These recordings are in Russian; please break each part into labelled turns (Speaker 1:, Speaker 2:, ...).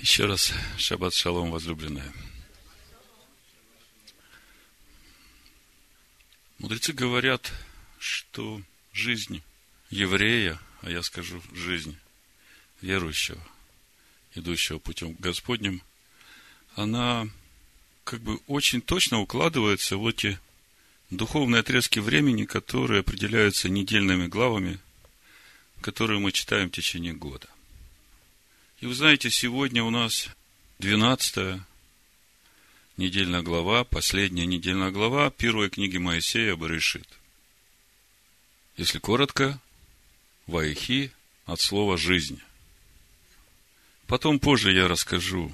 Speaker 1: Еще раз шаббат шалом, возлюбленная. Мудрецы говорят, что жизнь еврея, а я скажу жизнь верующего, идущего путем Господним, она как бы очень точно укладывается в эти духовные отрезки времени, которые определяются недельными главами, которые мы читаем в течение года. И вы знаете, сегодня у нас 12 недельная глава, последняя недельная глава первой книги Моисея Барышит. Если коротко, Ваихи от слова «жизнь». Потом позже я расскажу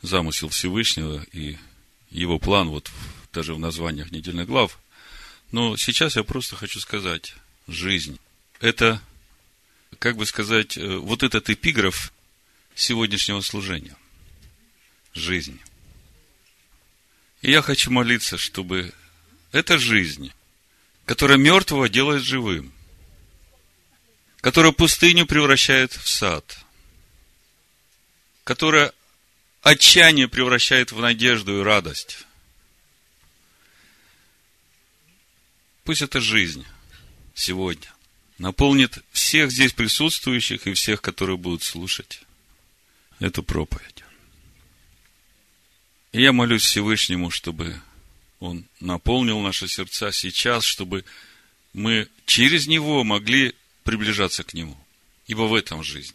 Speaker 1: замысел Всевышнего и его план вот даже в названиях недельных глав. Но сейчас я просто хочу сказать, жизнь – это, как бы сказать, э, вот этот эпиграф сегодняшнего служения. Жизнь. И я хочу молиться, чтобы эта жизнь, которая мертвого делает живым, которая пустыню превращает в сад, которая отчаяние превращает в надежду и радость. Пусть эта жизнь сегодня наполнит всех здесь присутствующих и всех, которые будут слушать эту проповедь. И я молюсь Всевышнему, чтобы Он наполнил наши сердца сейчас, чтобы мы через Него могли приближаться к Нему. Ибо в этом жизнь.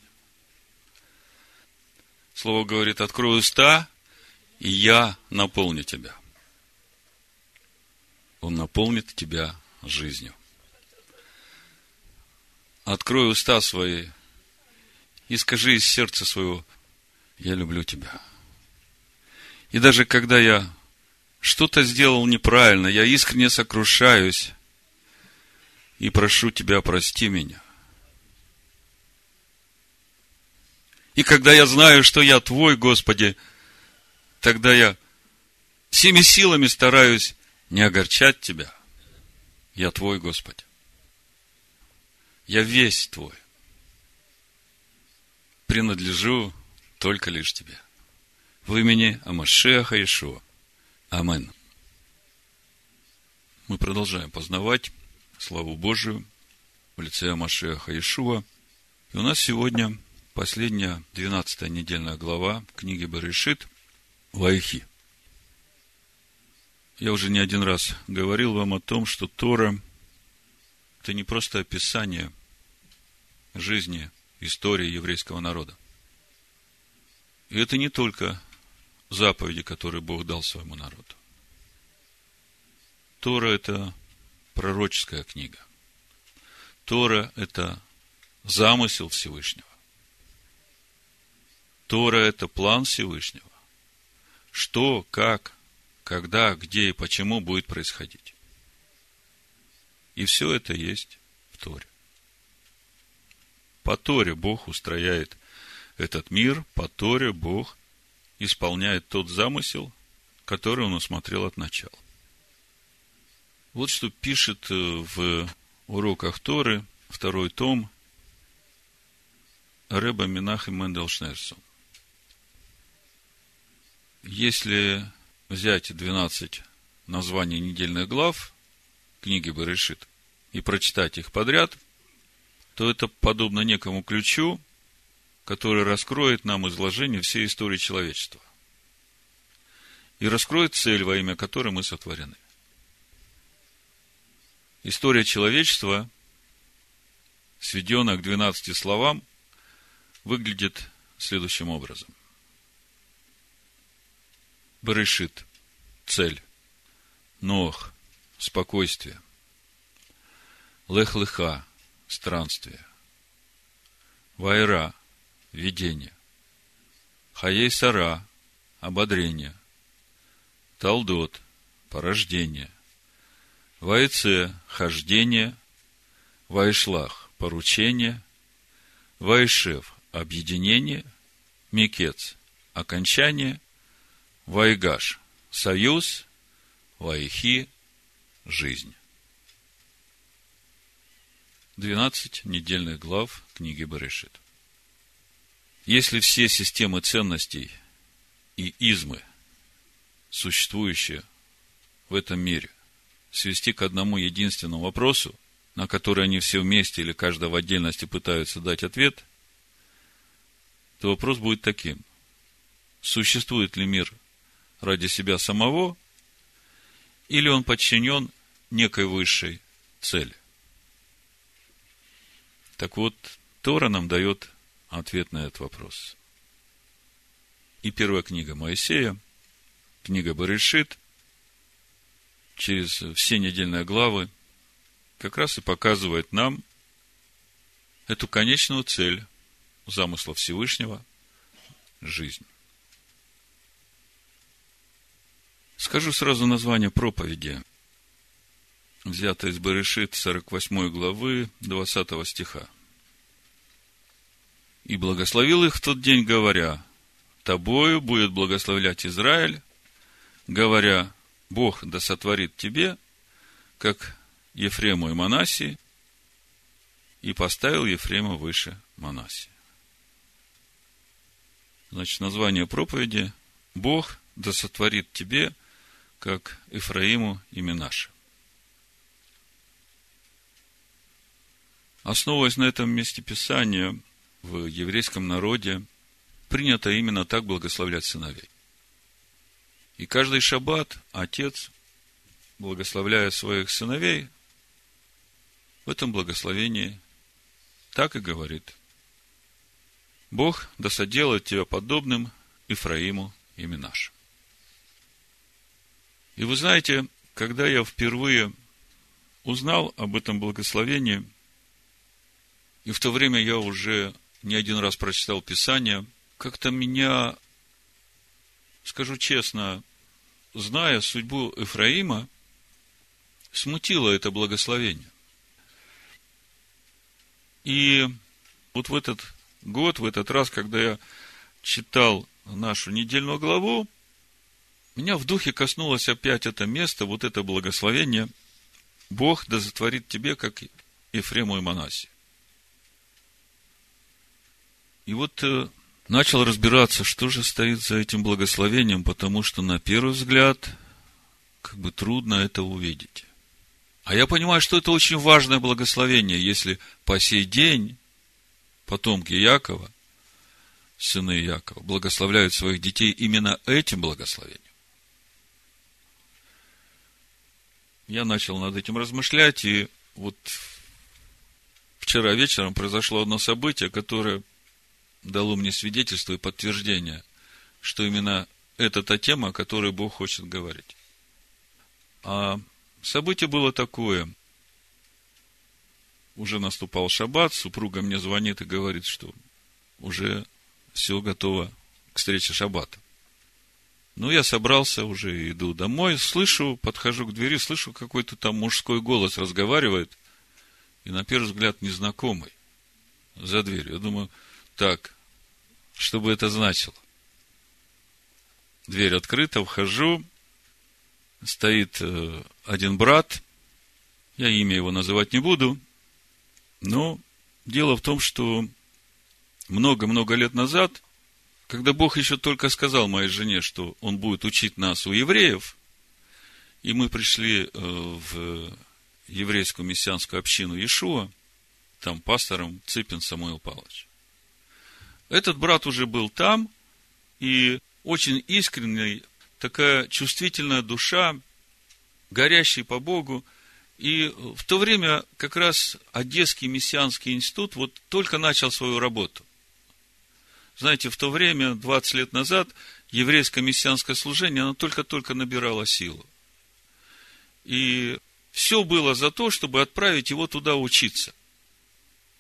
Speaker 1: Слово говорит, открой уста, и я наполню тебя. Он наполнит тебя жизнью. Открой уста свои и скажи из сердца своего, я люблю тебя. И даже когда я что-то сделал неправильно, я искренне сокрушаюсь и прошу тебя, прости меня. И когда я знаю, что я Твой, Господи, тогда я всеми силами стараюсь не огорчать Тебя. Я Твой, Господи. Я весь Твой. Принадлежу только лишь Тебе. В имени Амашеха Ишуа. Амин. Мы продолжаем познавать славу Божию в лице Амашеха Ишуа. И у нас сегодня последняя, двенадцатая недельная глава книги Барышит Вайхи. Я уже не один раз говорил вам о том, что Тора – это не просто описание жизни, истории еврейского народа. И это не только заповеди, которые Бог дал своему народу. Тора – это пророческая книга. Тора – это замысел Всевышнего. Тора – это план Всевышнего. Что, как, когда, где и почему будет происходить. И все это есть в Торе. По Торе Бог устрояет этот мир, по Торе Бог исполняет тот замысел, который он усмотрел от начала. Вот что пишет э, в уроках Торы, второй том, Рэба Минах и Мендел Шнерсон если взять 12 названий недельных глав книги Берешит и прочитать их подряд, то это подобно некому ключу, который раскроет нам изложение всей истории человечества. И раскроет цель, во имя которой мы сотворены. История человечества, сведенная к 12 словам, выглядит следующим образом. Барышит – цель. Нох – спокойствие. Лех-леха – странствие. Вайра – видение. Хаей-сара – ободрение. Талдот – порождение. Вайце – хождение. Вайшлах – поручение. Вайшев – объединение. Микец – окончание – Вайгаш – союз, Вайхи – жизнь. Двенадцать недельных глав книги Барышит. Если все системы ценностей и измы, существующие в этом мире, свести к одному единственному вопросу, на который они все вместе или каждый в отдельности пытаются дать ответ, то вопрос будет таким. Существует ли мир ради себя самого, или он подчинен некой высшей цели? Так вот, Тора нам дает ответ на этот вопрос. И первая книга Моисея, книга Барышит, через все недельные главы, как раз и показывает нам эту конечную цель замысла Всевышнего – жизнь. Скажу сразу название проповеди, взято из Барышит 48 главы 20 стиха. «И благословил их в тот день, говоря, тобою будет благословлять Израиль, говоря, Бог да сотворит тебе, как Ефрему и Манасии, и поставил Ефрема выше Манасии. Значит, название проповеди «Бог да сотворит тебе, как Ефраиму и Минаше». Основываясь на этом месте Писания, в еврейском народе принято именно так благословлять сыновей. И каждый шаббат отец, благословляя своих сыновей, в этом благословении так и говорит. Бог да тебя подобным Ифраиму и Минаш. И вы знаете, когда я впервые узнал об этом благословении, и в то время я уже не один раз прочитал Писание, как-то меня, скажу честно, зная судьбу Ефраима, смутило это благословение. И вот в этот год, в этот раз, когда я читал нашу недельную главу, меня в духе коснулось опять это место, вот это благословение. Бог да затворит тебе, как Ефрему и Манасе. И вот э, начал разбираться, что же стоит за этим благословением, потому что на первый взгляд как бы трудно это увидеть. А я понимаю, что это очень важное благословение, если по сей день потомки Якова, сыны Якова, благословляют своих детей именно этим благословением. Я начал над этим размышлять, и вот вчера вечером произошло одно событие, которое дало мне свидетельство и подтверждение, что именно это та тема, о которой Бог хочет говорить. А событие было такое. Уже наступал шаббат, супруга мне звонит и говорит, что уже все готово к встрече шаббата. Ну, я собрался, уже иду домой, слышу, подхожу к двери, слышу, какой-то там мужской голос разговаривает, и на первый взгляд незнакомый за дверью. Я думаю, так, что бы это значило? Дверь открыта, вхожу, стоит э, один брат, я имя его называть не буду, но дело в том, что много-много лет назад, когда Бог еще только сказал моей жене, что Он будет учить нас у евреев, и мы пришли э, в еврейскую мессианскую общину Иешуа, там пастором Цыпин Самуил Павлович. Этот брат уже был там, и очень искренняя, такая чувствительная душа, горящий по Богу. И в то время как раз Одесский мессианский институт вот только начал свою работу. Знаете, в то время, 20 лет назад, еврейское мессианское служение, оно только-только набирало силу. И все было за то, чтобы отправить его туда учиться.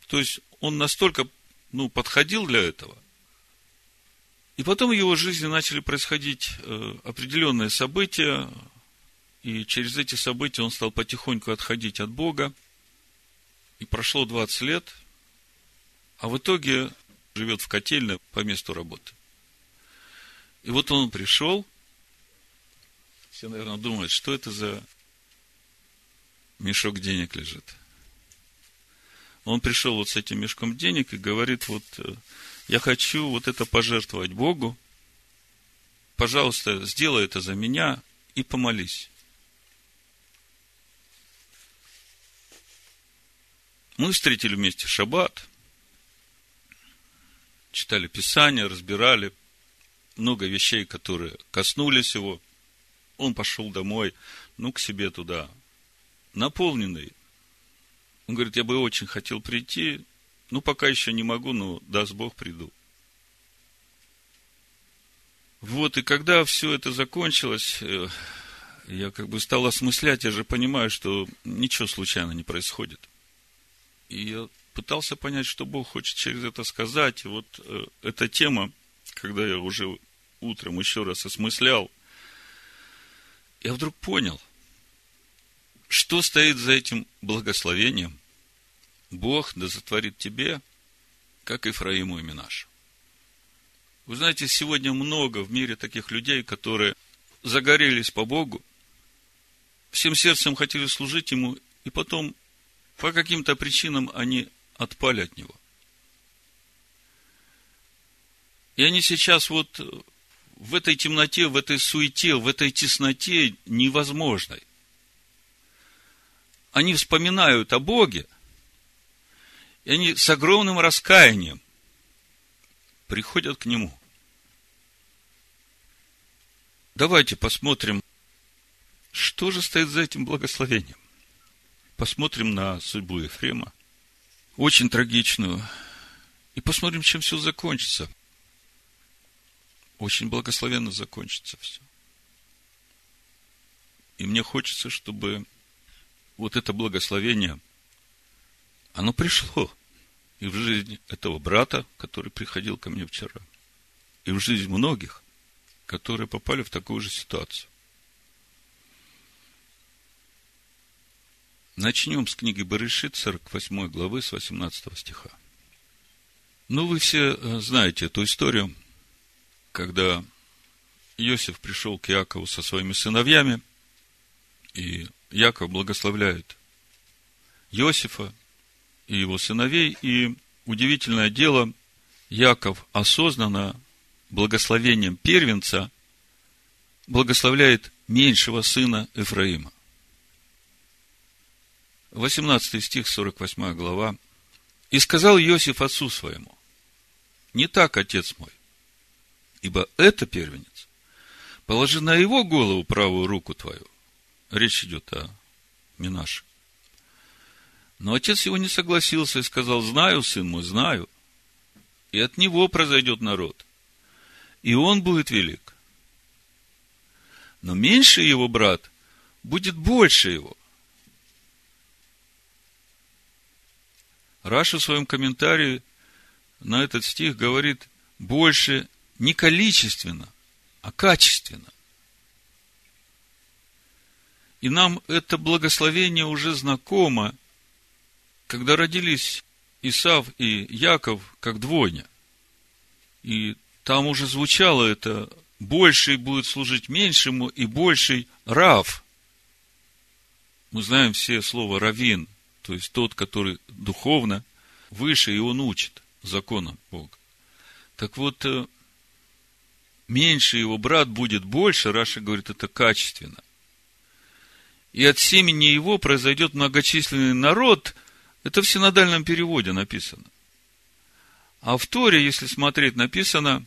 Speaker 1: То есть, он настолько ну, подходил для этого. И потом в его жизни начали происходить э, определенные события, и через эти события он стал потихоньку отходить от Бога. И прошло 20 лет, а в итоге живет в котельне по месту работы. И вот он пришел, все, наверное, думают, что это за мешок денег лежит. Он пришел вот с этим мешком денег и говорит, вот, э, я хочу вот это пожертвовать Богу, пожалуйста, сделай это за меня и помолись. Мы встретили вместе шаббат, читали Писание, разбирали много вещей, которые коснулись его. Он пошел домой, ну, к себе туда, наполненный. Он говорит, я бы очень хотел прийти, ну, пока еще не могу, но даст Бог, приду. Вот, и когда все это закончилось, э, я как бы стал осмыслять, я же понимаю, что ничего случайно не происходит. И я пытался понять, что Бог хочет через это сказать. И вот э, эта тема, когда я уже утром еще раз осмыслял, я вдруг понял, что стоит за этим благословением. Бог да затворит тебе, как Ифраиму и Минаш. Вы знаете, сегодня много в мире таких людей, которые загорелись по Богу, всем сердцем хотели служить Ему, и потом по каким-то причинам они отпали от Него. И они сейчас вот в этой темноте, в этой суете, в этой тесноте невозможной. Они вспоминают о Боге, и они с огромным раскаянием приходят к Нему. Давайте посмотрим, что же стоит за этим благословением. Посмотрим на судьбу Ефрема, очень трагичную, и посмотрим, чем все закончится очень благословенно закончится все. И мне хочется, чтобы вот это благословение, оно пришло и в жизнь этого брата, который приходил ко мне вчера, и в жизнь многих, которые попали в такую же ситуацию. Начнем с книги Барышит, 48 главы, с 18 стиха. Ну, вы все э, знаете эту историю – когда Иосиф пришел к Якову со своими сыновьями, и Яков благословляет Иосифа и его сыновей, и удивительное дело, Яков осознанно благословением первенца благословляет меньшего сына Ефраима. 18 стих, 48 глава. «И сказал Иосиф отцу своему, не так, отец мой, ибо это первенец. Положи на его голову правую руку твою. Речь идет о Минаше. Но отец его не согласился и сказал, знаю, сын мой, знаю. И от него произойдет народ. И он будет велик. Но меньше его брат будет больше его. Раша в своем комментарии на этот стих говорит, больше не количественно, а качественно. И нам это благословение уже знакомо, когда родились Исав и Яков как двойня. И там уже звучало это «больший будет служить меньшему, и больший рав». Мы знаем все слово «равин», то есть тот, который духовно выше, и он учит законам Бога. Так вот, э, меньше его брат будет больше, Раша говорит, это качественно. И от семени его произойдет многочисленный народ, это в синодальном переводе написано. А в Торе, если смотреть, написано,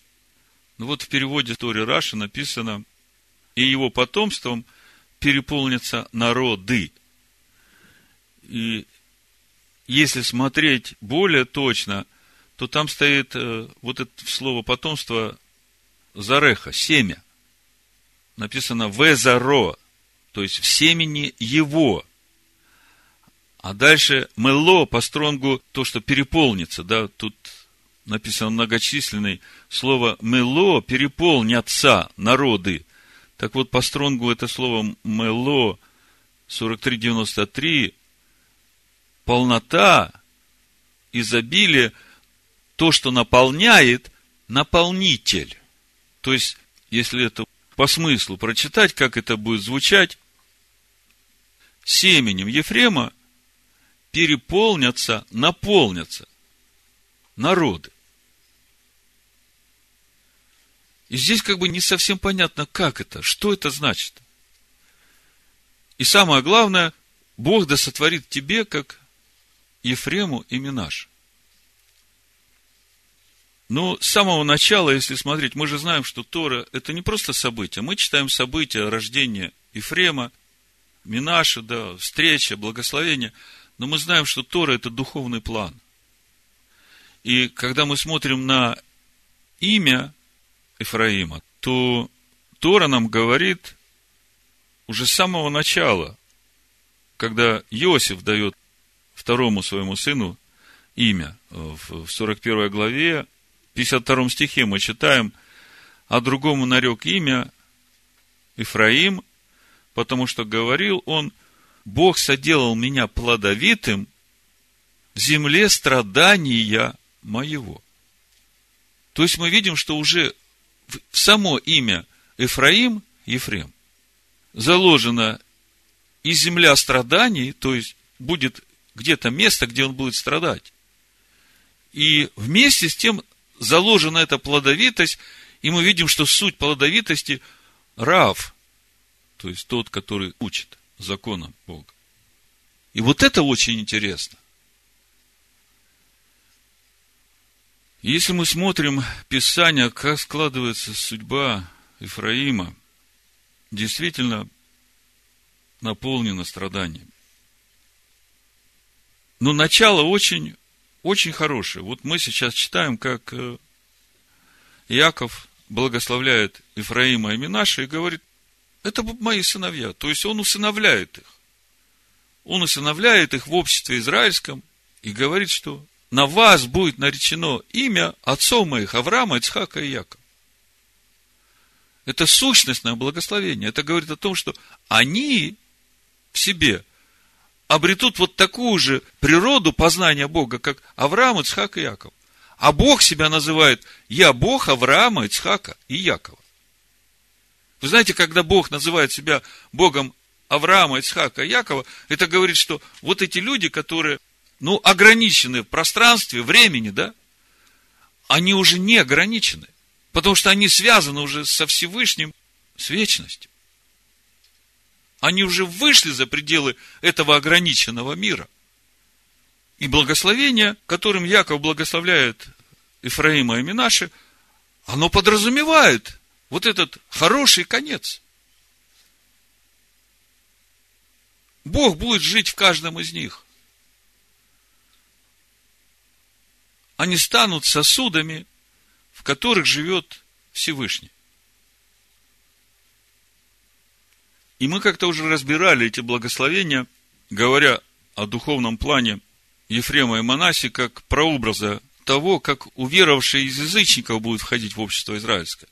Speaker 1: ну вот в переводе Торе Раши написано, и его потомством переполнятся народы. И если смотреть более точно, то там стоит э, вот это слово потомство зареха, семя. Написано везаро, то есть в семени его. А дальше мело по стронгу то, что переполнится, да, тут написано многочисленный, слово мело переполнятся народы. Так вот, по стронгу это слово мело 4393 полнота, изобилие, то, что наполняет, наполнитель. То есть, если это по смыслу прочитать, как это будет звучать, семенем Ефрема переполнятся, наполнятся народы. И здесь как бы не совсем понятно, как это, что это значит. И самое главное, Бог да сотворит тебе, как Ефрему и Минаш. Но с самого начала, если смотреть, мы же знаем, что Тора – это не просто события. Мы читаем события рождения Ефрема, Минаша, да, встреча, благословение. Но мы знаем, что Тора – это духовный план. И когда мы смотрим на имя Ефраима, то Тора нам говорит уже с самого начала, когда Иосиф дает второму своему сыну имя. В 41 главе 52 стихе мы читаем, а другому нарек имя Ифраим, потому что говорил он, Бог соделал меня плодовитым в земле страдания моего. То есть мы видим, что уже в само имя Ифраим, Ефрем, заложено и земля страданий, то есть будет где-то место, где он будет страдать. И вместе с тем заложена эта плодовитость, и мы видим, что суть плодовитости – Рав, то есть тот, который учит законам Бога. И вот это очень интересно. Если мы смотрим Писание, как складывается судьба Ифраима, действительно наполнена страданиями. Но начало очень очень хорошее. Вот мы сейчас читаем, как э, Яков благословляет Ифраима и Минаша и говорит, это мои сыновья. То есть он усыновляет их. Он усыновляет их в обществе израильском и говорит, что на вас будет наречено имя отцов моих Авраама, Ицхака и Якова. Это сущностное благословение. Это говорит о том, что они в себе обретут вот такую же природу познания Бога, как Авраам, Ицхак и Яков. А Бог себя называет «Я Бог Авраама, Ицхака и Якова». Вы знаете, когда Бог называет себя Богом Авраама, Ицхака и Якова, это говорит, что вот эти люди, которые, ну, ограничены в пространстве, времени, да, они уже не ограничены, потому что они связаны уже со Всевышним, с вечностью. Они уже вышли за пределы этого ограниченного мира. И благословение, которым Яков благословляет Ифраима и Минаши, оно подразумевает вот этот хороший конец. Бог будет жить в каждом из них. Они станут сосудами, в которых живет Всевышний. И мы как-то уже разбирали эти благословения, говоря о духовном плане Ефрема и Манаси, как прообраза того, как уверовавшие из язычников будут входить в общество израильское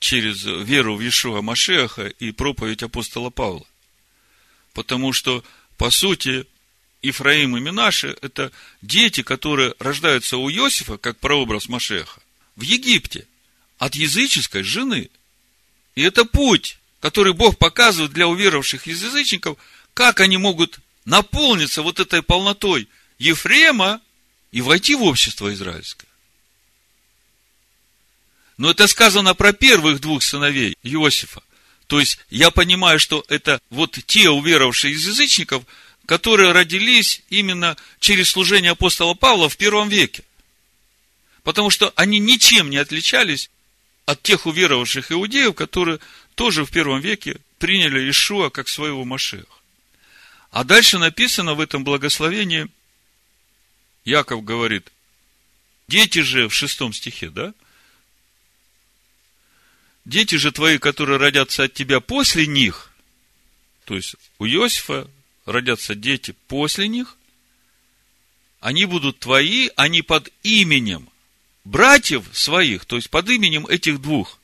Speaker 1: через веру в Иешуа Машеха и проповедь апостола Павла. Потому что, по сути, Ифраим и Минаши – это дети, которые рождаются у Иосифа, как прообраз Машеха, в Египте, от языческой жены. И это путь который Бог показывает для уверовавших из язычников, как они могут наполниться вот этой полнотой Ефрема и войти в общество израильское. Но это сказано про первых двух сыновей Иосифа. То есть, я понимаю, что это вот те уверовавшие из язычников, которые родились именно через служение апостола Павла в первом веке. Потому что они ничем не отличались от тех уверовавших иудеев, которые тоже в первом веке приняли Ишуа как своего Машеха. А дальше написано в этом благословении, Яков говорит, дети же в шестом стихе, да? Дети же твои, которые родятся от тебя после них, то есть у Иосифа родятся дети после них, они будут твои, они под именем братьев своих, то есть под именем этих двух.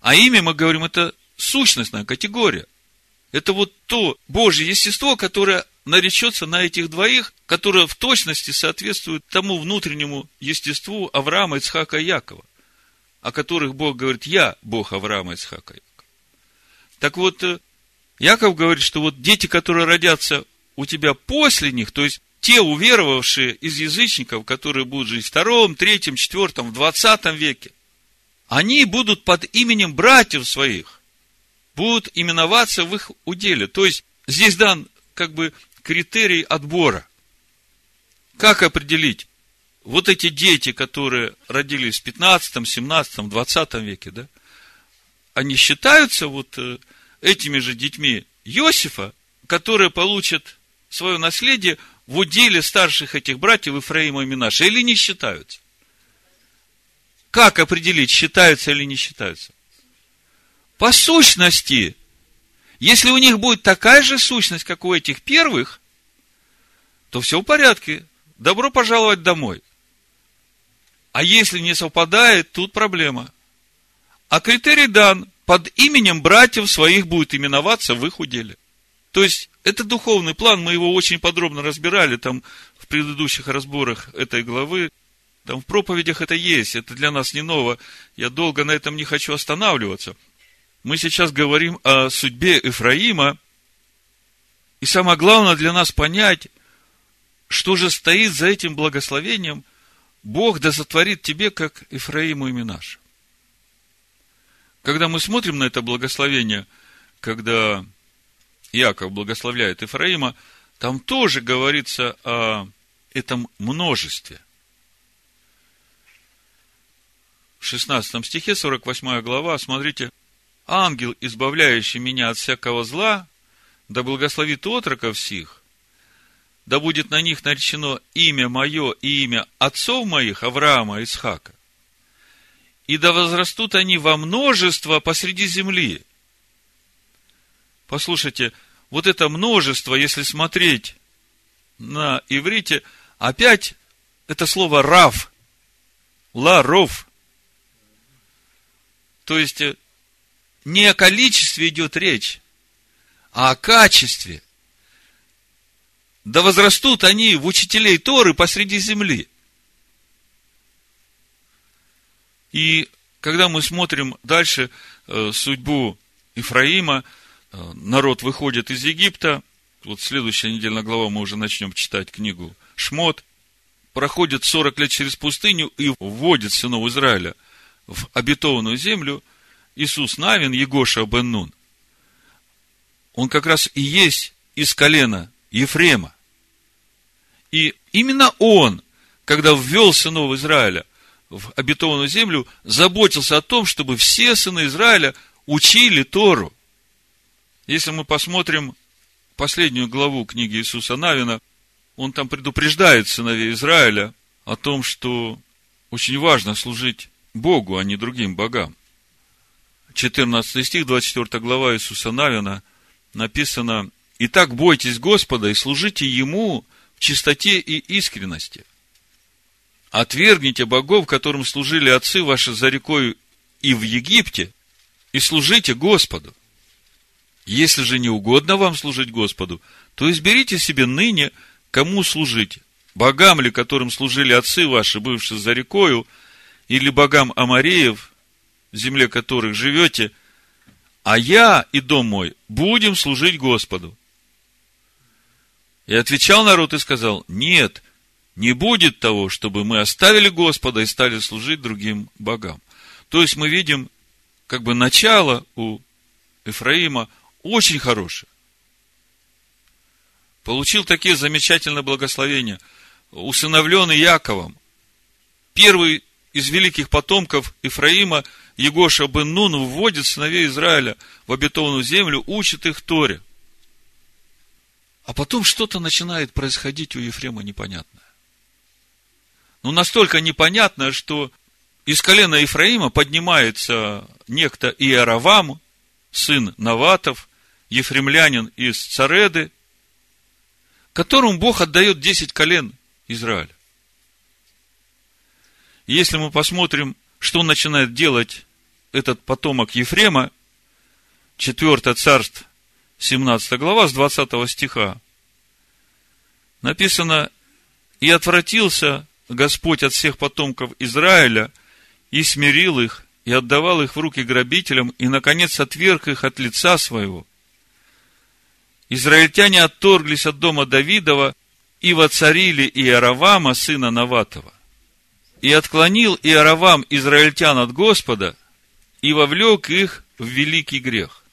Speaker 1: А имя, мы говорим, это сущностная категория. Это вот то Божье естество, которое наречется на этих двоих, которое в точности соответствует тому внутреннему естеству Авраама, Ицхака и Якова, о которых Бог говорит, я Бог Авраама, Ицхака и Якова. Так вот, э, Яков говорит, что вот дети, которые родятся у тебя после них, то есть те уверовавшие из язычников, которые будут жить в втором, третьем, четвертом, в двадцатом веке, они будут под именем братьев своих, будут именоваться в их уделе. То есть, здесь дан как бы критерий отбора. Как определить? Вот эти дети, которые родились в 15, 17, 20 веке, да, они считаются вот э, этими же детьми Иосифа, которые получат свое наследие в уделе старших этих братьев Ифраима и Минаша, или не считаются? Как определить, считаются или не считаются? По сущности, если у них будет такая же сущность, как у этих первых, то все в порядке. Добро пожаловать домой. А если не совпадает, тут проблема. А критерий дан. Под именем братьев своих будет именоваться в их уделе. То есть, это духовный план, мы его очень подробно разбирали там в предыдущих разборах этой главы. Там в проповедях это есть, это для нас не ново. Я долго на этом не хочу останавливаться. Мы сейчас говорим о судьбе Ефраима. И самое главное для нас понять, что же стоит за этим благословением. Бог да сотворит тебе, как Ефраиму и Минаш. Когда мы смотрим на это благословение, когда Яков благословляет Ефраима, там тоже говорится о этом множестве. В 16 стихе, 48 глава, смотрите, «Ангел, избавляющий меня от всякого зла, да благословит отроков сих, да будет на них наречено имя мое и имя отцов моих, Авраама и Исхака, и да возрастут они во множество посреди земли, Послушайте, вот это множество, если смотреть на иврите, опять это слово рав, ларов. То есть, э, не о количестве идет речь, а о качестве. Да возрастут они в учителей Торы посреди земли. И когда мы смотрим дальше э, судьбу Ифраима, Э, народ выходит из Египта, вот следующая недельная глава мы уже начнем читать книгу Шмот, проходит 40 лет через пустыню и вводит сынов Израиля в обетованную землю Иисус Навин, Егоша бен Нун. Он как раз и есть из колена Ефрема. И именно он, когда ввел сынов Израиля в обетованную землю, заботился о том, чтобы все сыны Израиля учили Тору. Если мы посмотрим последнюю главу книги Иисуса Навина, он там предупреждает сыновей Израиля о том, что очень важно служить Богу, а не другим богам. 14 стих, 24 глава Иисуса Навина написано, «Итак, бойтесь Господа и служите Ему чистоте и искренности. Отвергните богов, которым служили отцы ваши за рекой и в Египте, и служите Господу. Если же не угодно вам служить Господу, то изберите себе ныне, кому служить. Богам ли, которым служили отцы ваши, бывшие за рекою, или богам Амареев, в земле которых живете, а я и дом мой будем служить Господу. И отвечал народ и сказал, нет, не будет того, чтобы мы оставили Господа и стали служить другим богам. То есть мы видим как бы начало у Ефраима очень хороший. Получил такие замечательные благословения. Усыновленный Яковом. Первый из великих потомков Ифраима, Егоша бен Нун, вводит сыновей Израиля в обетованную землю, учит их Торе. А потом что-то начинает происходить у Ефрема непонятное. Ну, настолько непонятное, что из колена Ефраима поднимается некто Иеравам, сын Наватов, ефремлянин из Цареды, которому Бог отдает 10 колен Израиля. если мы посмотрим, что начинает делать этот потомок Ефрема, 4 царств, 17 глава, с 20 стиха, написано, «И отвратился Господь от всех потомков Израиля, и смирил их, и отдавал их в руки грабителям, и, наконец, отверг их от лица своего, израильтяне отторглись от дома Давидова и воцарили Иеравама, сына Наватова.
Speaker 2: И отклонил Иоравам израильтян от Господа, и вовлек их в великий грех.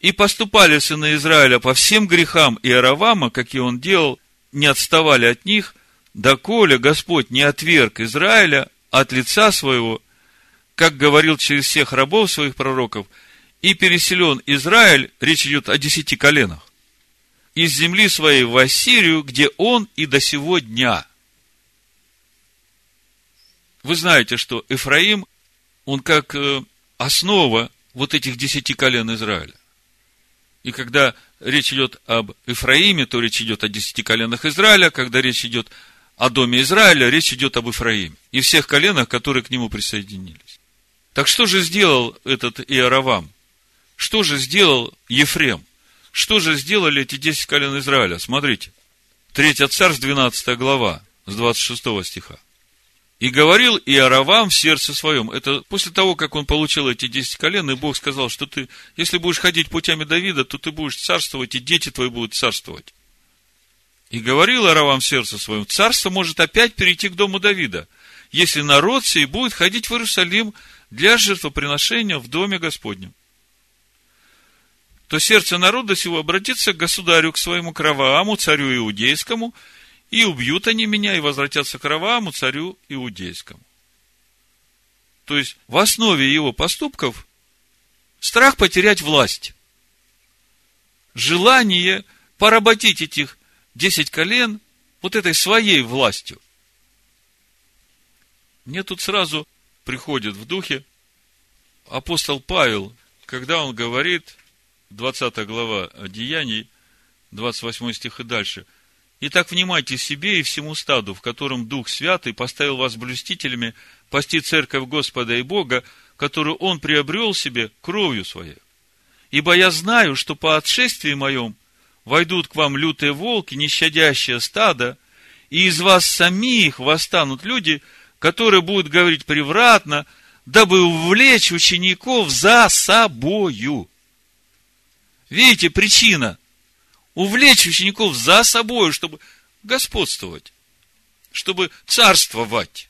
Speaker 2: И поступали сыны Израиля по всем грехам Иоравама, какие он делал, не отставали от них, доколе Господь не отверг Израиля от лица своего, как говорил через всех рабов своих пророков, и переселен Израиль, речь идет о десяти коленах, из земли своей в Ассирию, где он и до сего дня. Вы знаете, что Эфраим, он как э, основа вот этих десяти колен Израиля. И когда речь идет об Ифраиме, то речь идет о десяти коленах Израиля. Когда речь идет о доме Израиля, речь идет об Ифраиме. И всех коленах, которые к нему присоединились. Так что же сделал этот Иоравам? Что же сделал Ефрем? Что же сделали эти десять колен Израиля? Смотрите. Третья царств, 12 глава, с 26 стиха. И говорил Иоравам в сердце своем. Это после того, как он получил эти десять колен, и Бог сказал, что ты, если будешь ходить путями Давида, то ты будешь царствовать, и дети твои будут царствовать. И говорил Иоравам в сердце своем, царство может опять перейти к дому Давида, если народ сей будет ходить в Иерусалим для жертвоприношения в доме Господнем. То сердце народа сего обратится к государю, к своему Кравааму, царю иудейскому – и убьют они меня, и возвратятся к Равааму, царю иудейскому. То есть, в основе его поступков страх потерять власть. Желание поработить этих десять колен вот этой своей властью. Мне тут сразу приходит в духе апостол Павел, когда он говорит, 20 глава Деяний, 28 стих и дальше – Итак, внимайте себе и всему стаду, в котором Дух Святый поставил вас блюстителями пасти церковь Господа и Бога, которую Он приобрел себе кровью своей. Ибо я знаю, что по отшествии моем войдут к вам лютые волки, нещадящие стадо, и из вас самих восстанут люди, которые будут говорить превратно, дабы увлечь учеников за собою. Видите, причина – увлечь учеников за собой, чтобы господствовать, чтобы царствовать.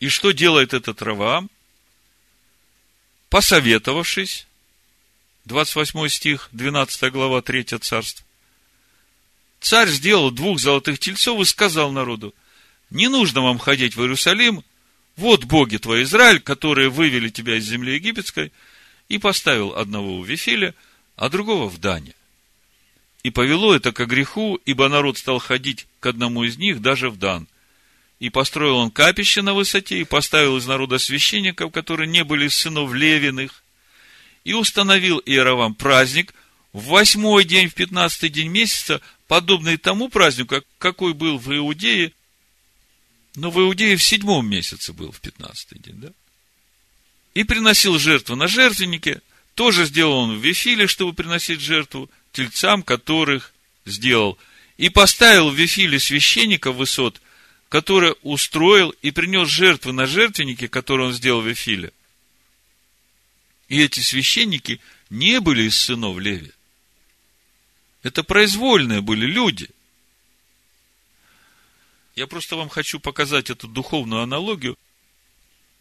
Speaker 2: И что делает этот Раваам? Посоветовавшись, 28 стих, 12 глава, 3 царство, царь сделал двух золотых тельцов и сказал народу, не нужно вам ходить в Иерусалим, вот боги твой Израиль, которые вывели тебя из земли египетской, и поставил одного у Вифиля – а другого в Дане. И повело это ко греху, ибо народ стал ходить к одному из них, даже в Дан. И построил он капище на высоте, и поставил из народа священников, которые не были сынов Левиных, и установил Иеровам праздник в восьмой день, в пятнадцатый день месяца, подобный тому празднику, какой был в Иудее, но в Иудее в седьмом месяце был, в пятнадцатый день, да? И приносил жертву на жертвеннике, тоже сделал он в Вифиле, чтобы приносить жертву тельцам, которых сделал. И поставил в Вифиле священника высот, который устроил и принес жертвы на жертвеннике, которые он сделал в Вифиле. И эти священники не были из сынов Леви. Это произвольные были люди. Я просто вам хочу показать эту духовную аналогию,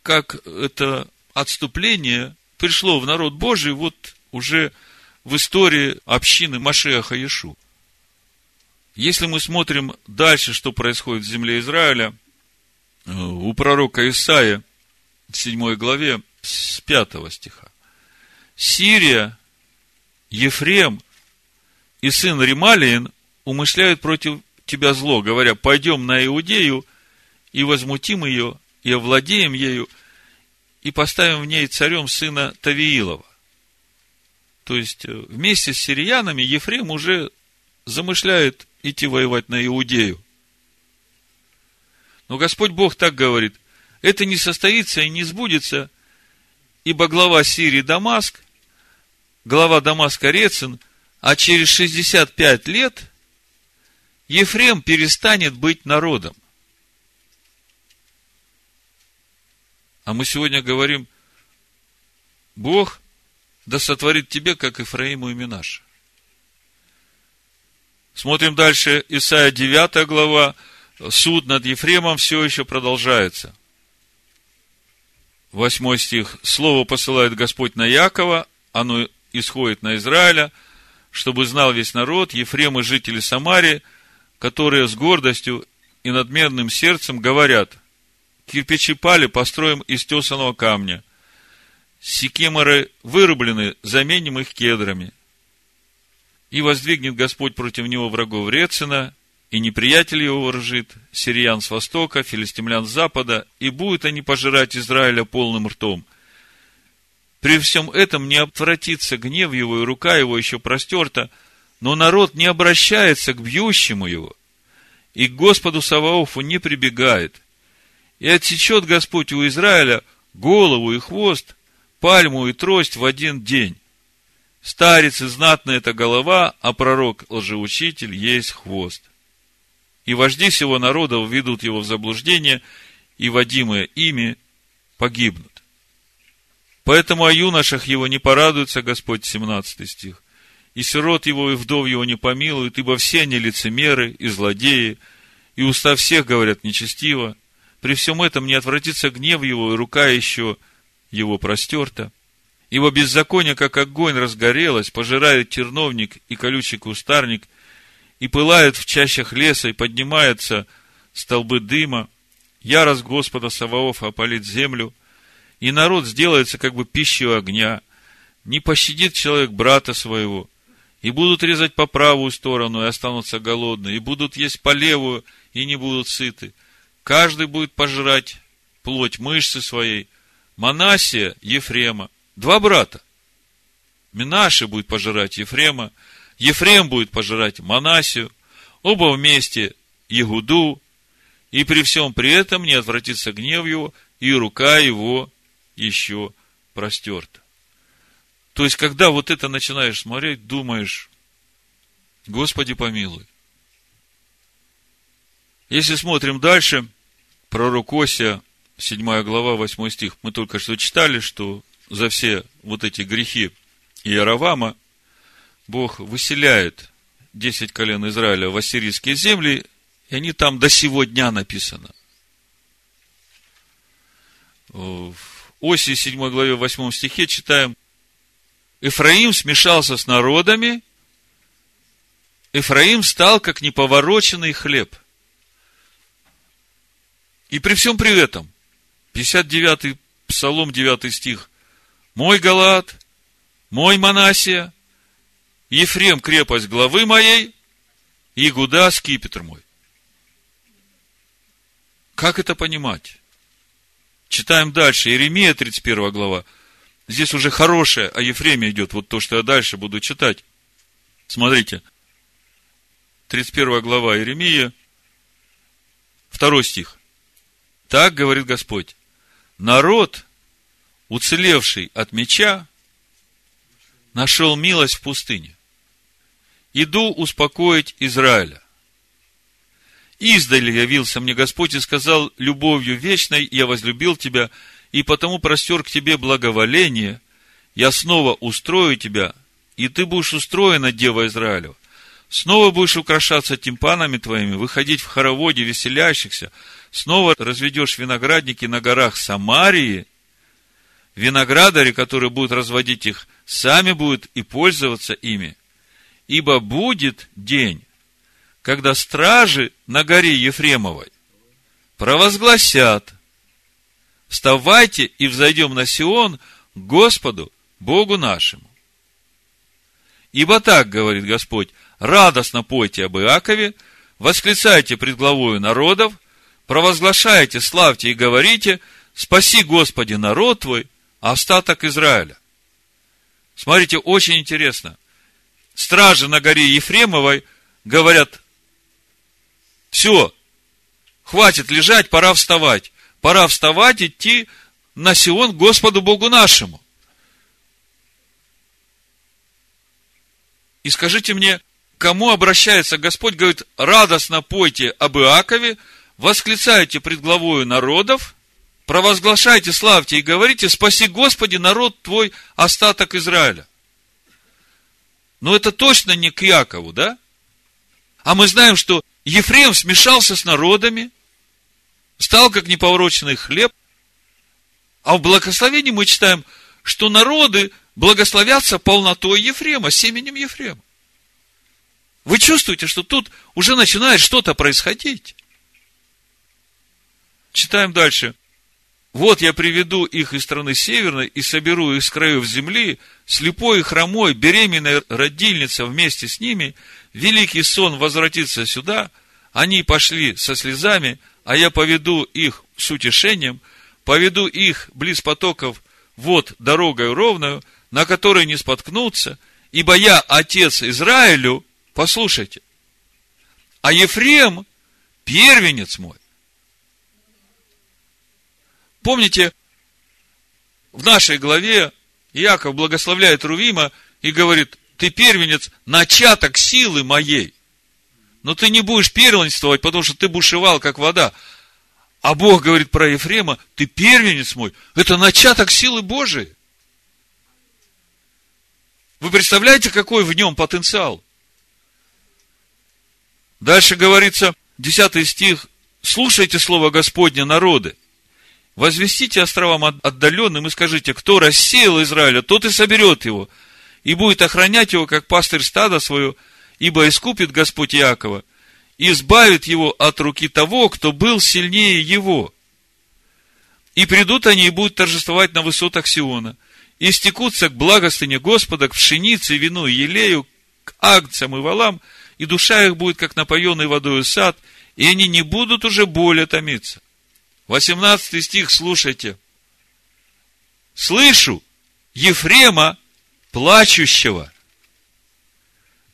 Speaker 2: как это отступление пришло в народ Божий вот уже в истории общины Машеха Ишу. Если мы смотрим дальше, что происходит в земле Израиля, э, у пророка Исаия в 7 главе с 5 стиха. Сирия, Ефрем и сын Рималиин умышляют против тебя зло, говоря, пойдем на Иудею и возмутим ее, и овладеем ею, и поставим в ней царем сына Тавиилова. То есть, э, вместе с сириянами Ефрем уже замышляет идти воевать на Иудею. Но Господь Бог так говорит, это не состоится и не сбудется, ибо глава Сирии Дамаск, глава Дамаска Рецин, а через 65 лет Ефрем перестанет быть народом. А мы сегодня говорим, Бог да сотворит тебе, как Ифраиму и Минаша. Смотрим дальше, Исайя 9 глава, суд над Ефремом все еще продолжается. Восьмой стих. Слово посылает Господь на Якова, оно исходит на Израиля, чтобы знал весь народ, Ефрем и жители Самарии, которые с гордостью и надменным сердцем говорят, кирпичи пали, построим из тесаного камня. Сикеморы вырублены, заменим их кедрами. И воздвигнет Господь против него врагов Рецина, и неприятель его воржит, сириян с востока, филистимлян с запада, и будут они пожирать Израиля полным ртом. При всем этом не отвратится гнев его, и рука его еще простерта, но народ не обращается к бьющему его, и к Господу Саваофу не прибегает. И отсечет Господь у Израиля голову и хвост, пальму и трость в один день. Старец и знатная это голова, а пророк лжеучитель есть хвост и вожди всего народа введут его в заблуждение, и водимые ими погибнут. Поэтому о юношах его не порадуется Господь, 17 стих. И сирот его, и вдов его не помилуют, ибо все они лицемеры и злодеи, и уста всех говорят нечестиво. При всем этом не отвратится гнев его, и рука еще его простерта. Ибо беззаконие, как огонь, разгорелось, пожирает терновник и колючий кустарник – и пылает в чащах леса, и поднимаются столбы дыма, ярость Господа Саваоф опалит землю, и народ сделается как бы пищей огня, не пощадит человек брата своего, и будут резать по правую сторону, и останутся голодные, и будут есть по левую, и не будут сыты. Каждый будет пожирать плоть мышцы своей. Манасия, Ефрема, два брата. Минаши будет пожирать Ефрема, Ефрем будет пожирать Манасию, оба вместе Егуду, и при всем при этом не отвратится гнев его, и рука его еще простерта. То есть, когда вот это начинаешь смотреть, думаешь, Господи помилуй. Если смотрим дальше, пророк Осия, 7 глава, 8 стих, мы только что читали, что за все вот эти грехи Иеровама Бог выселяет десять колен Израиля в ассирийские земли, и они там до сего дня написано. В Оси 7 главе 8 стихе читаем, Ифраим смешался с народами, Ифраим стал как неповороченный хлеб. И при всем при этом, 59-й Псалом, 9 стих, мой Галат, мой Манасия, Ефрем крепость главы моей, Игуда скипетр мой. Как это понимать? Читаем дальше. Иеремия, 31 глава. Здесь уже хорошее о Ефреме идет. Вот то, что я дальше буду читать. Смотрите. 31 глава Иеремия, второй стих. Так говорит Господь. Народ, уцелевший от меча, нашел милость в пустыне иду успокоить Израиля. Издали явился мне Господь и сказал, любовью вечной я возлюбил тебя, и потому простер к тебе благоволение, я снова устрою тебя, и ты будешь устроена, Дева Израилева. Снова будешь украшаться тимпанами твоими, выходить в хороводе веселящихся, снова разведешь виноградники на горах Самарии, виноградари, которые будут разводить их, сами будут и пользоваться ими – Ибо будет день, когда стражи на горе Ефремовой провозгласят, вставайте и взойдем на Сион Господу, Богу нашему. Ибо так, говорит Господь, радостно пойте об Иакове, восклицайте пред главою народов, провозглашайте, славьте и говорите, спаси, Господи, народ твой, остаток Израиля. Смотрите, очень интересно стражи на горе Ефремовой говорят, все, хватит лежать, пора вставать. Пора вставать, идти на Сион Господу Богу нашему. И скажите мне, кому обращается Господь, говорит, радостно пойте об Иакове, восклицайте пред главою народов, провозглашайте, славьте и говорите, спаси Господи народ твой, остаток Израиля. Но это точно не к Якову, да? А мы знаем, что Ефрем смешался с народами, стал как неповороченный хлеб, а в благословении мы читаем, что народы благословятся полнотой Ефрема, семенем Ефрема. Вы чувствуете, что тут уже начинает что-то происходить? Читаем дальше. Вот я приведу их из страны северной и соберу их с краев земли, слепой и хромой, беременная родильница вместе с ними, великий сон возвратится сюда, они пошли со слезами, а я поведу их с утешением, поведу их близ потоков. Вот дорогой ровную, на которой не споткнутся, ибо я отец Израилю, послушайте, а Ефрем первенец мой. Помните, в нашей главе Яков благословляет Рувима и говорит, ты первенец, начаток силы моей. Но ты не будешь первенствовать, потому что ты бушевал, как вода. А Бог говорит про Ефрема, ты первенец мой. Это начаток силы Божией. Вы представляете, какой в нем потенциал? Дальше говорится, 10 стих, слушайте слово Господне, народы. Возвестите островам отдаленным и скажите, кто рассеял Израиля, тот и соберет его, и будет охранять его, как пастырь стада свое, ибо искупит Господь Якова, и избавит его от руки того, кто был сильнее его. И придут они и будут торжествовать на высотах Сиона, и стекутся к благостыне Господа, к пшенице, вину и елею, к агнцам и валам, и душа их будет, как напоенный водой сад, и они не будут уже более томиться. 18 стих, слушайте. Слышу Ефрема, плачущего.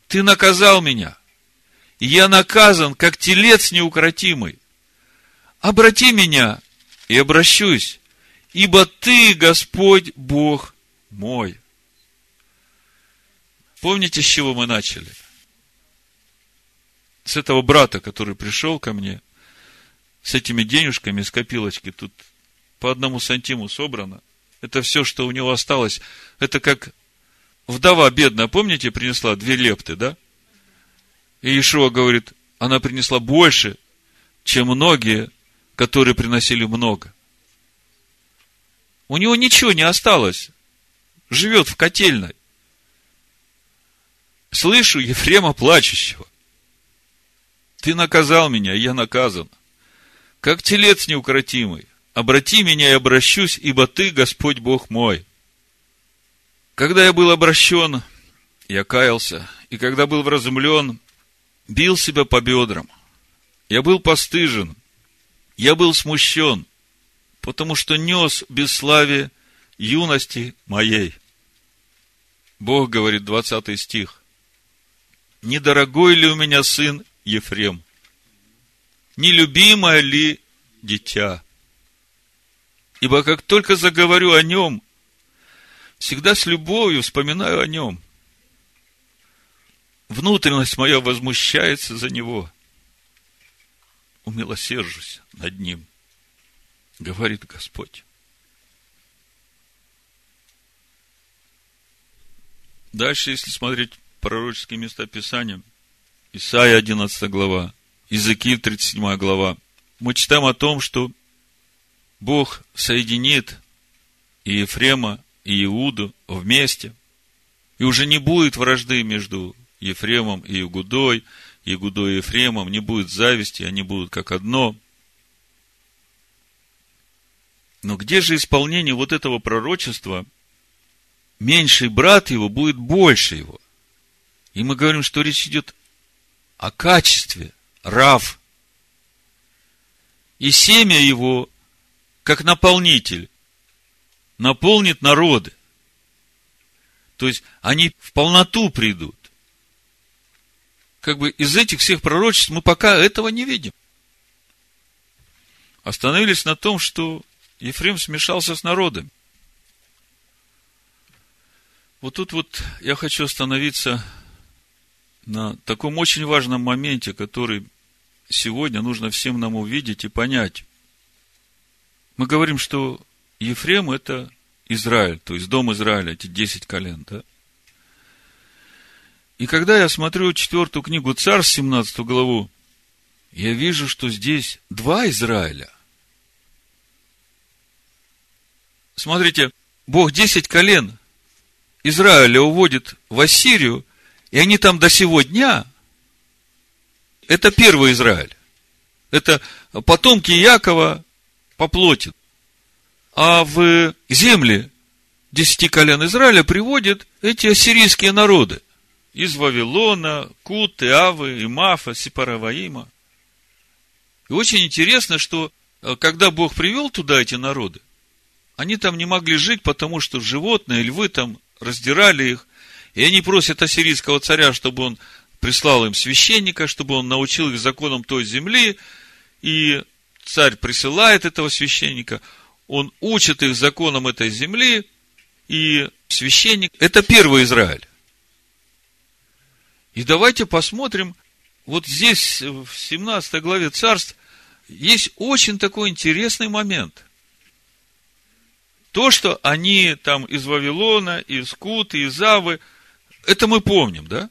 Speaker 2: Ты наказал меня, и я наказан, как телец неукротимый. Обрати меня, и обращусь, ибо ты, Господь, Бог мой. Помните, с чего мы начали? С этого брата, который пришел ко мне – с этими денежками с копилочки, тут по одному сантиму собрано. Это все, что у него осталось. Это как вдова бедная, помните, принесла две лепты, да? И Иешуа говорит, она принесла больше, чем многие, которые приносили много. У него ничего не осталось. Живет в котельной. Слышу Ефрема плачущего. Ты наказал меня, я наказан как телец неукротимый. Обрати меня и обращусь, ибо ты, Господь Бог мой. Когда я был обращен, я каялся, и когда был вразумлен, бил себя по бедрам. Я был постыжен, я был смущен, потому что нес бесславие юности моей. Бог говорит, 20 стих. Недорогой ли у меня сын Ефрем? Нелюбимое ли дитя? Ибо как только заговорю о нем, всегда с любовью вспоминаю о нем. Внутренность моя возмущается за него. Умилосержусь над ним, говорит Господь. Дальше, если смотреть пророческие места Писания, Исайя 11 глава, Иезекииль 37 глава, мы читаем о том, что Бог соединит и Ефрема, и Иуду вместе, и уже не будет вражды между Ефремом и Игудой, Игудой и Ефремом, не будет зависти, они будут как одно. Но где же исполнение вот этого пророчества? Меньший брат его будет больше его. И мы говорим, что речь идет о качестве – Рав. И семя его, как наполнитель, наполнит народы. То есть, они в полноту придут. Как бы из этих всех пророчеств мы пока этого не видим. Остановились на том, что Ефрем смешался с народом. Вот тут вот я хочу остановиться на таком очень важном моменте, который сегодня нужно всем нам увидеть и понять. Мы говорим, что Ефрем – это Израиль, то есть дом Израиля, эти десять колен, да? И когда я смотрю четвертую книгу Царств, 17 главу, я вижу, что здесь два Израиля. Смотрите, Бог десять колен Израиля уводит в Ассирию, и они там до сего дня. Это первый Израиль. Это потомки Якова по плоти. А в земле десяти колен Израиля приводят эти ассирийские народы. Из Вавилона, Куты, Авы, Имафа, Сипараваима. И очень интересно, что э, когда Бог привел туда эти народы, они там не могли жить, потому что животные, львы там раздирали их. И они просят ассирийского царя, чтобы он прислал им священника, чтобы он научил их законам той земли. И царь присылает этого священника, он учит их законам этой земли, и священник – это первый Израиль. И давайте посмотрим, вот здесь, в 17 главе царств, есть очень такой интересный момент. То, что они там из Вавилона, из Куты, из Авы, это мы помним, да?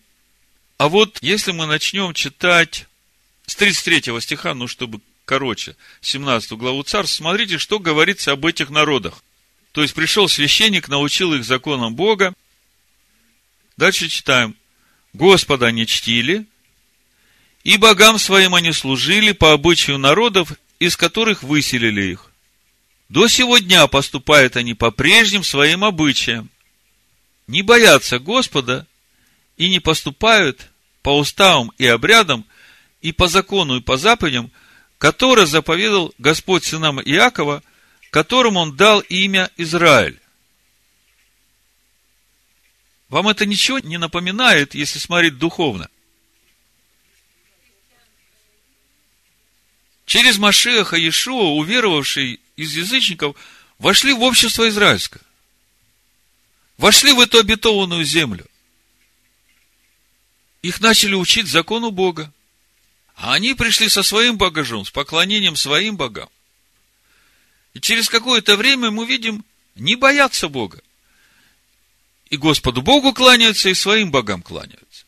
Speaker 2: А вот если мы начнем читать с 33 стиха, ну, чтобы короче, 17 главу царств, смотрите, что говорится об этих народах. То есть, пришел священник, научил их законам Бога. Дальше читаем. Господа не чтили, и богам своим они служили по обычаю народов, из которых выселили их. До сего дня поступают они по прежним своим обычаям. Не боятся Господа и не поступают по уставам и обрядам, и по закону, и по заповедям, которые заповедал Господь сынам Иакова, которому он дал имя Израиль. Вам это ничего не напоминает, если смотреть духовно? Через Машеха Иешуа, уверовавшие из язычников, вошли в общество израильское. Вошли в эту обетованную землю. Их начали учить закону Бога. А они пришли со своим багажом, с поклонением своим богам. И через какое-то время мы видим, не боятся Бога. И Господу Богу кланяются, и своим богам кланяются.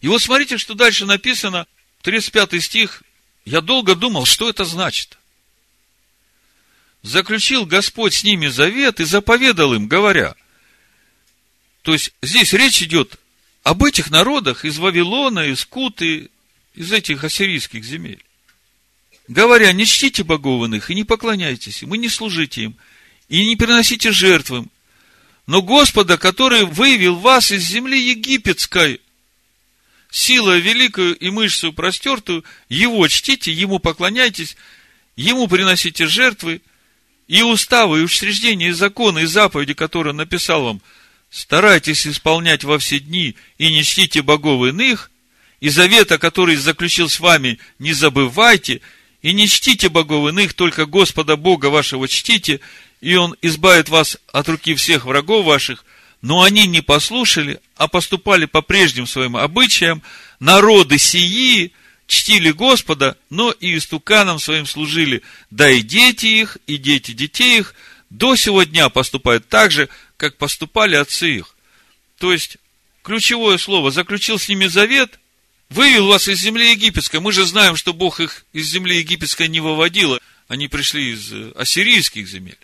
Speaker 2: И вот смотрите, что дальше написано, 35 стих. Я долго думал, что это значит. Заключил Господь с ними завет и заповедал им, говоря. То есть, здесь речь идет об этих народах из Вавилона, из Куты, из этих ассирийских земель. Говоря, не чтите богов иных и не поклоняйтесь им, и не служите им, и не приносите жертвы им. Но Господа, который вывел вас из земли египетской, силой великую и мышцу простертую, Его чтите, Ему поклоняйтесь, Ему приносите жертвы, и уставы, и учреждения, и законы, и заповеди, которые написал вам, старайтесь исполнять во все дни, и не чтите богов иных, и завета, который заключил с вами, не забывайте, и не чтите богов иных, только Господа Бога вашего чтите, и Он избавит вас от руки всех врагов ваших, но они не послушали, а поступали по прежним своим обычаям, народы сии чтили Господа, но и истуканам своим служили, да и дети их, и дети детей их до сего дня поступают так же, как поступали отцы их. То есть, ключевое слово, заключил с ними завет, вывел вас из земли египетской. Мы же знаем, что Бог их из земли египетской не выводил. Они пришли из э, ассирийских земель.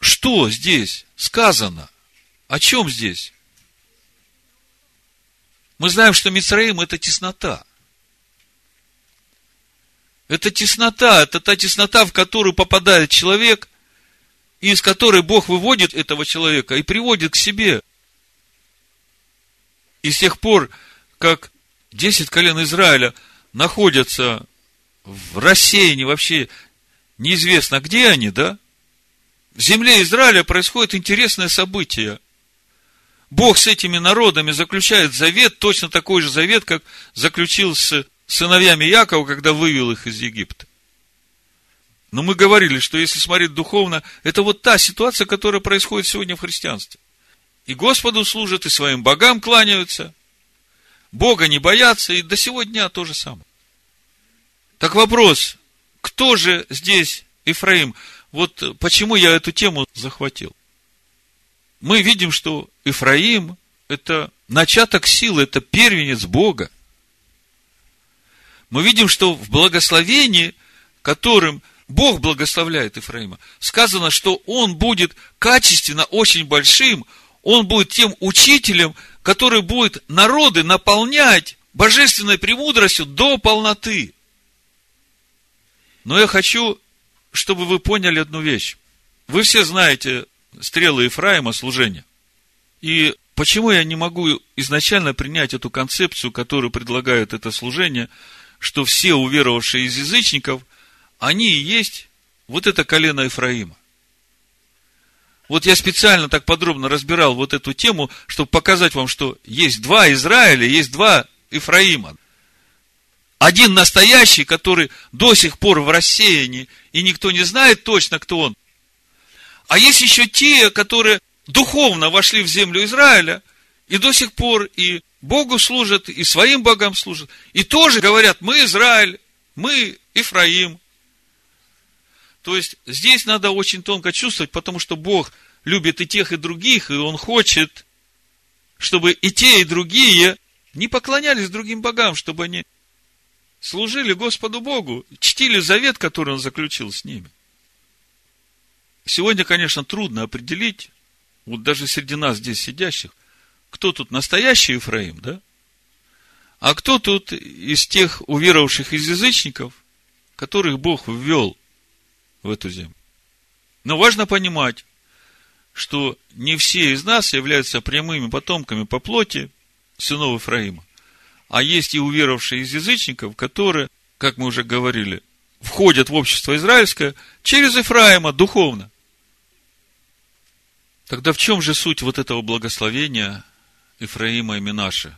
Speaker 2: Что здесь сказано? О чем здесь? Мы знаем, что Мицраим – это теснота. Это теснота, это та теснота, в которую попадает человек, из которой Бог выводит этого человека и приводит к себе. И с тех пор, как десять колен Израиля находятся в рассеянии вообще неизвестно где они, да? В земле Израиля происходит интересное событие. Бог с этими народами заключает завет, точно такой же завет, как заключил с сыновьями Якова, когда вывел их из Египта. Но мы говорили, что если смотреть духовно, это вот та ситуация, которая происходит сегодня в христианстве и Господу служат, и своим богам кланяются, Бога не боятся, и до сегодня то же самое. Так вопрос, кто же здесь Ифраим? Вот почему я эту тему захватил. Мы видим, что Ифраим – это начаток силы, это первенец Бога. мы видим, что в благословении, которым Бог благословляет Ифраима, сказано, что он будет качественно очень большим, он будет тем учителем, который будет народы наполнять божественной премудростью до полноты. Но я хочу, чтобы вы поняли одну вещь. Вы все знаете стрелы Ефраима служения. И почему я не могу изначально принять эту концепцию, которую предлагает это служение, что все уверовавшие из язычников, они и есть вот это колено Ефраима. Вот я специально так подробно разбирал вот эту тему, чтобы показать вам, что есть два Израиля, есть два Ифраима. Один настоящий, который до сих пор в рассеянии, и никто не знает точно, кто он. А есть еще те, которые духовно вошли в землю Израиля, и до сих пор и Богу служат, и своим богам служат, и тоже говорят, мы Израиль, мы Ифраим. То есть, здесь надо очень тонко чувствовать, потому что Бог любит и тех, и других, и Он хочет, чтобы и те, и другие не поклонялись другим богам, чтобы они служили Господу Богу, чтили завет, который Он заключил с ними. Сегодня, конечно, трудно определить, вот даже среди нас здесь сидящих, кто тут настоящий Ефраим, да? А кто тут из тех уверовавших из язычников, которых Бог ввел в эту землю? Но важно понимать, что не все из нас являются прямыми потомками по плоти сынов Ифраима. А есть и уверовавшие из язычников, которые, как мы уже говорили, входят в общество израильское через Ифраима духовно. Тогда в чем же суть вот этого благословения Ифраима и Минаши?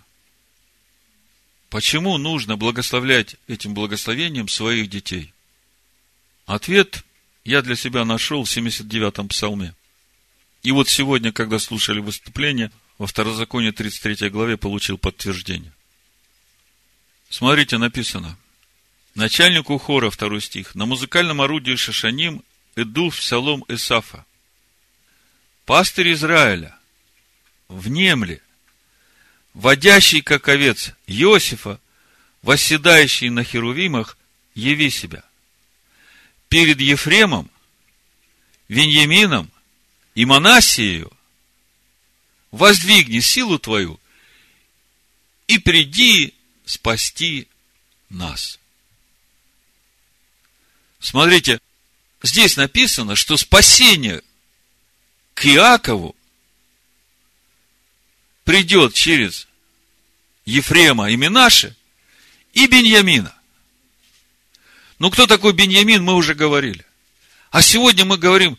Speaker 2: Почему нужно благословлять этим благословением своих детей? Ответ я для себя нашел в 79-м псалме. И вот сегодня, когда слушали выступление, во Второзаконии 33 главе получил подтверждение. Смотрите, написано. Начальнику хора, второй стих, на музыкальном орудии Шашаним Эдул в псалом Исафа. Пастырь Израиля, внемли, водящий, как овец, Иосифа, восседающий на херувимах, яви себя. Перед Ефремом, Веньямином и Манасиею воздвигни силу твою и приди спасти нас. Смотрите, здесь написано, что спасение к Иакову придет через Ефрема и Минаши и Беньямина. Ну, кто такой Беньямин, мы уже говорили. А сегодня мы говорим,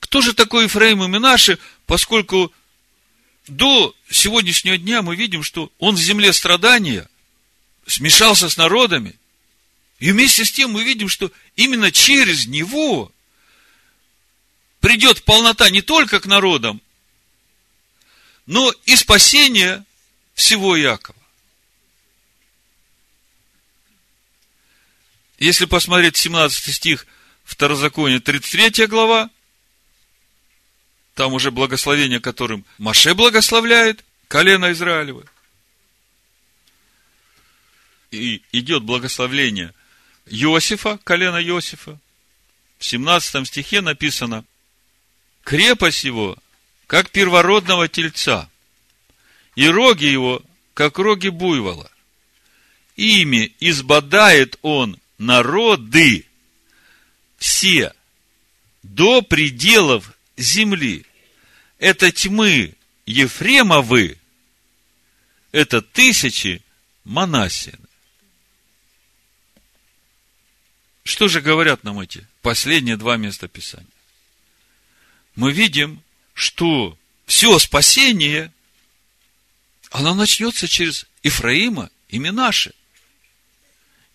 Speaker 2: кто же такой Ефраим и Минаши, поскольку до сегодняшнего дня мы видим, что он в земле страдания смешался с народами. И вместе с тем мы видим, что именно через него придет полнота не только к народам, но и спасение всего Якова. Если посмотреть 17 стих Второзакония, 33 глава, там уже благословение, которым Маше благословляет колено Израилева. И идет благословление Иосифа, колено Иосифа. В 17 стихе написано, крепость его, как первородного тельца, и роги его, как роги буйвола. Ими избадает он народы все до пределов земли это тьмы Ефремовы, это тысячи Манасины. Что же говорят нам эти последние два места Писания? Мы видим, что все спасение, оно начнется через Ифраима и Минаши,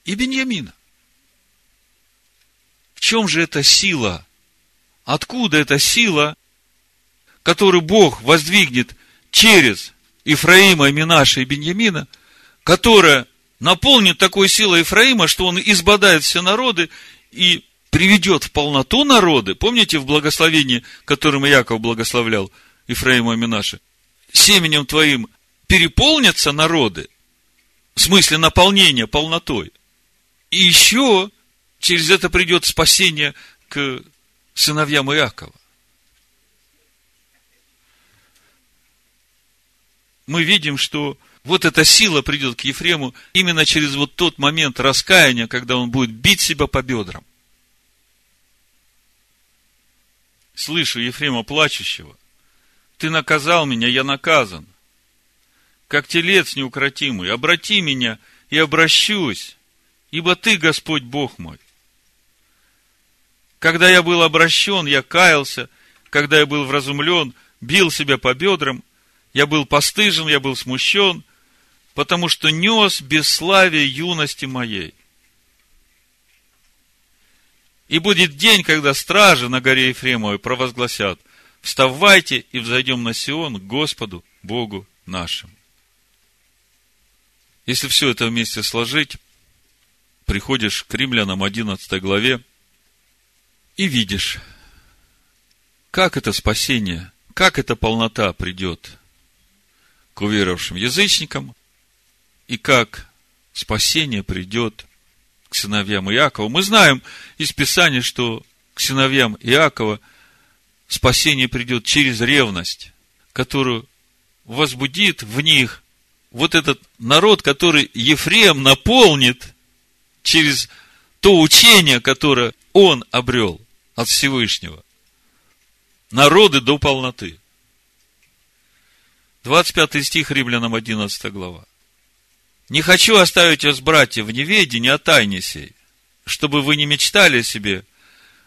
Speaker 2: и Беньямина. Чем же эта сила? Откуда эта сила который Бог воздвигнет через Ифраима, Минаша и Беньямина, которая наполнит такой силой Ифраима, что он избадает все народы и приведет в полноту народы. Помните в благословении, которым Яков благословлял Ифраима и Минаша? Семенем твоим переполнятся народы, в смысле наполнения полнотой. И еще через это придет спасение к сыновьям Иакова. Мы видим, что вот эта сила придет к Ефрему именно через вот тот момент раскаяния, когда он будет бить себя по бедрам. Слышу Ефрема плачущего. Ты наказал меня, я наказан. Как телец неукротимый, обрати меня и обращусь, ибо ты, Господь Бог мой. Когда я был обращен, я каялся, когда я был вразумлен, бил себя по бедрам, я был постыжен, я был смущен, потому что нес бесславие юности моей. И будет день, когда стражи на горе Ефремовой провозгласят, вставайте и взойдем на Сион к Господу, Богу нашему. Если все это вместе сложить, приходишь к римлянам 11 главе и видишь, как это спасение, как эта полнота придет к уверовавшим язычникам, и как спасение придет к сыновьям Иакова. Мы знаем из Писания, что к сыновьям Иакова спасение придет через ревность, которую возбудит в них вот этот народ, который Ефрем наполнит через то учение, которое он обрел от Всевышнего. Народы до полноты. 25 стих Римлянам 11 глава. Не хочу оставить вас, братья, в неведении о тайне сей, чтобы вы не мечтали о себе,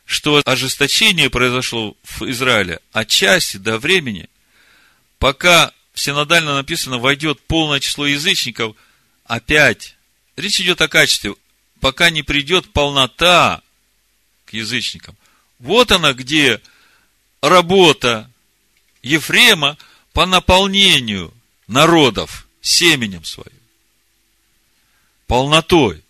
Speaker 2: что ожесточение произошло в Израиле отчасти до времени, пока в синодально написано, войдет полное число язычников, опять, речь идет о качестве, пока не придет полнота к язычникам. Вот она, где работа Ефрема по наполнению народов семенем своим полнотой.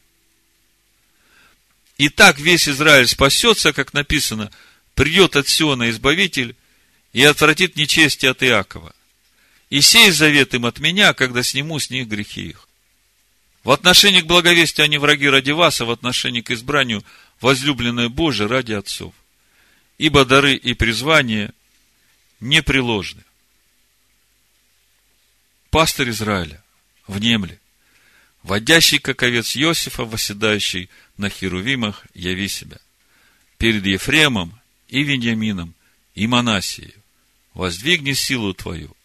Speaker 2: И так весь Израиль спасется, как написано, придет от Сиона Избавитель и отвратит нечестие от Иакова. И сей завет им от меня, когда сниму с них грехи их. В отношении к благовестию они враги ради вас, а в отношении к избранию возлюбленное Божие ради отцов. Ибо дары и призвания непреложны. Пастор Израиля, внемли водящий, как овец Иосифа, восседающий на херувимах, яви себя. Перед Ефремом и Вениамином и Манасией воздвигни силу твою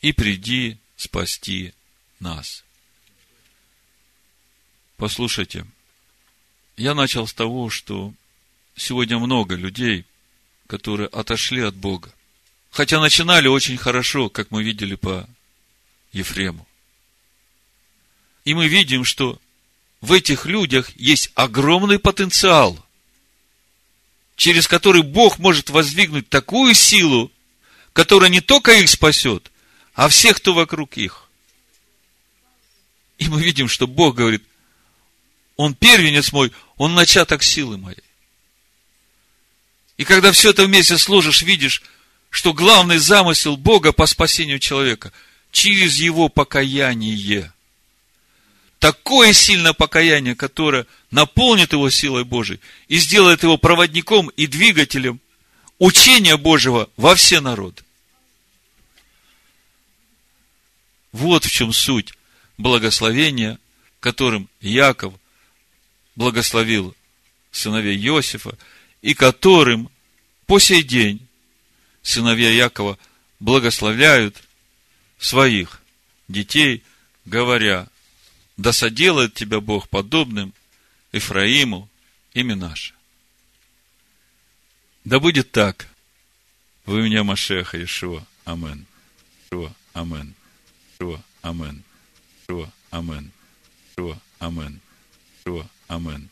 Speaker 2: и приди спасти нас. Послушайте, я начал с того, что сегодня много людей, которые отошли от Бога. Хотя начинали очень хорошо, как мы видели по Ефрему. И мы видим, что в этих людях есть огромный потенциал, через который Бог может воздвигнуть такую силу, которая не только их спасет, а всех, кто вокруг их. И мы видим, что Бог говорит, Он первенец мой, Он начаток силы моей. И когда все это вместе сложишь, видишь, что главный замысел Бога по спасению человека через его покаяние – такое сильное покаяние, которое наполнит его силой Божией и сделает его проводником и двигателем учения Божьего во все народы. Вот в чем суть благословения, которым Яков благословил сыновей Иосифа, и которым по сей день сыновья Якова благословляют своих детей, говоря, да соделает тебя Бог подобным Ифраиму, имя наше. Да будет так. Вы меня Машеха Иешуа. Амен. Иешуа. Амен. Иешуа. Амен. Иешуа. Амен. Иешуа. Амен. Иешуа. Амен.